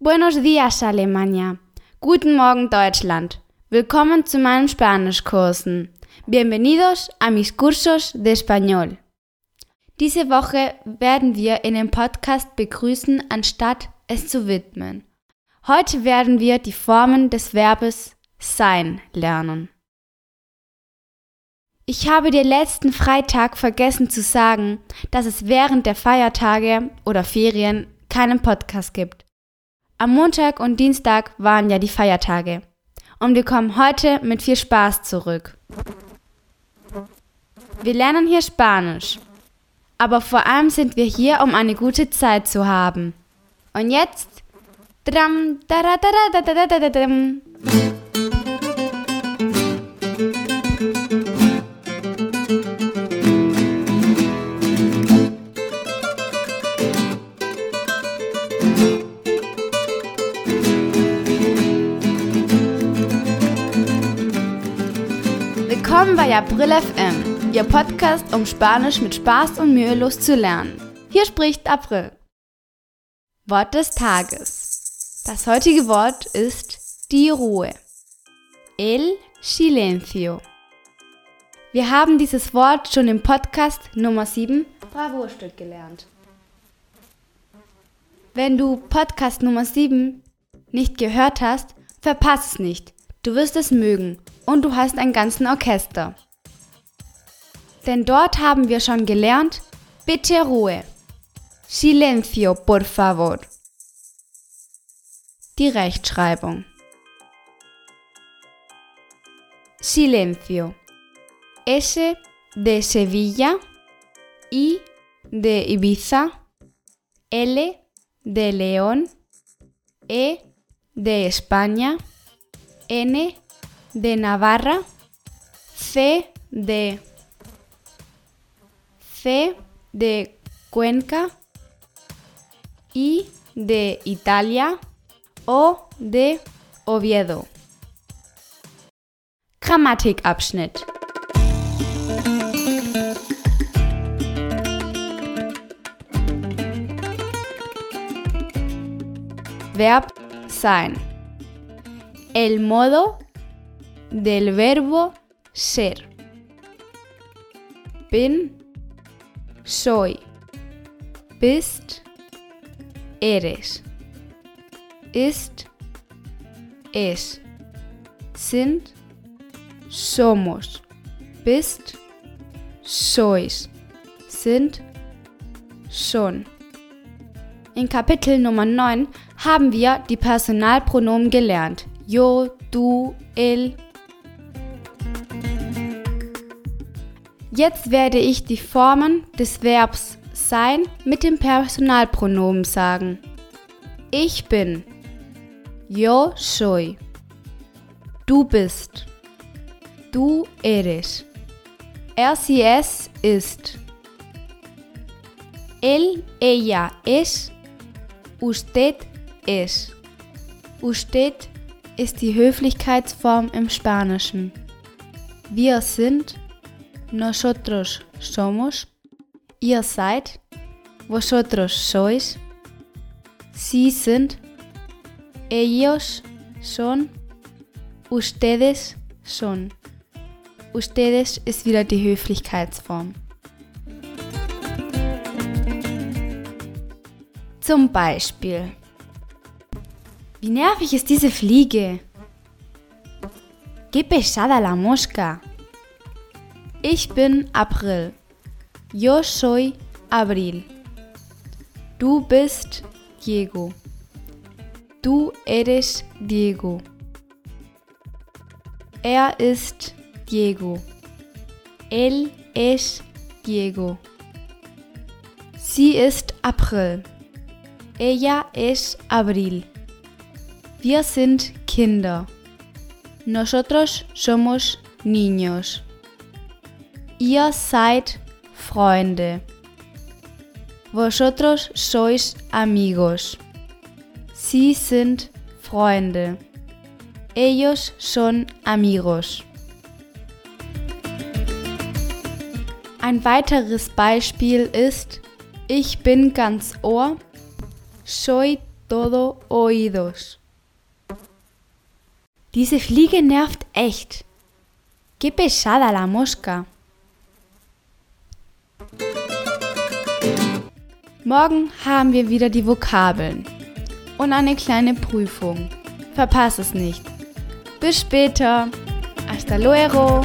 Buenos días, Alemania. Guten Morgen, Deutschland. Willkommen zu meinen Spanischkursen. Bienvenidos a mis cursos de español. Diese Woche werden wir in dem Podcast begrüßen, anstatt es zu widmen. Heute werden wir die Formen des Verbes sein lernen. Ich habe dir letzten Freitag vergessen zu sagen, dass es während der Feiertage oder Ferien keinen Podcast gibt. Am Montag und Dienstag waren ja die Feiertage. Und wir kommen heute mit viel Spaß zurück. Wir lernen hier Spanisch. Aber vor allem sind wir hier, um eine gute Zeit zu haben. Und jetzt. Willkommen bei April FM, Ihr Podcast, um Spanisch mit Spaß und mühelos zu lernen. Hier spricht April. Wort des Tages. Das heutige Wort ist die Ruhe. El silencio. Wir haben dieses Wort schon im Podcast Nummer 7 Bravourstück gelernt. Wenn du Podcast Nummer 7 nicht gehört hast, verpass es nicht. Du wirst es mögen und du hast einen ganzen Orchester. Denn dort haben wir schon gelernt, bitte Ruhe. Silencio, por favor. Die Rechtschreibung. Silencio. S de Sevilla, I de Ibiza, L de León, E de España, N de Navarra, C de C de Cuenca, I de Italia, O de Oviedo. Grammatikabschnitt. Verb sein. El modo del verbo ser. Bin, soy. Bist, eres. Ist, es. Sind, somos. Bist, sois. Sind, schon. In Kapitel Nummer 9 haben wir die Personalpronomen gelernt. Yo, du, el, Jetzt werde ich die Formen des Verbs sein mit dem Personalpronomen sagen. Ich bin. Yo soy. Du bist. Du eres. Er, es ist. Él, ella es. Usted es. Usted ist die Höflichkeitsform im Spanischen. Wir sind nosotros somos, ihr seid, vosotros sois, sie sind, ellos son, ustedes son. Ustedes ist wieder die Höflichkeitsform. Zum Beispiel. Wie nervig ist diese Fliege? Qué pesada la mosca. Ich bin April. Yo soy Abril. Du bist Diego. Du eres Diego. Er ist Diego. Él es Diego. Sie ist April. Ella es Abril. Wir sind Kinder. Nosotros somos niños. Ihr seid Freunde. Vosotros sois amigos. Sie sind Freunde. Ellos son amigos. Ein weiteres Beispiel ist Ich bin ganz Ohr. Soy todo oídos. Diese Fliege nervt echt. Qué pesada la mosca. Morgen haben wir wieder die Vokabeln und eine kleine Prüfung. Verpass es nicht. Bis später. Hasta luego.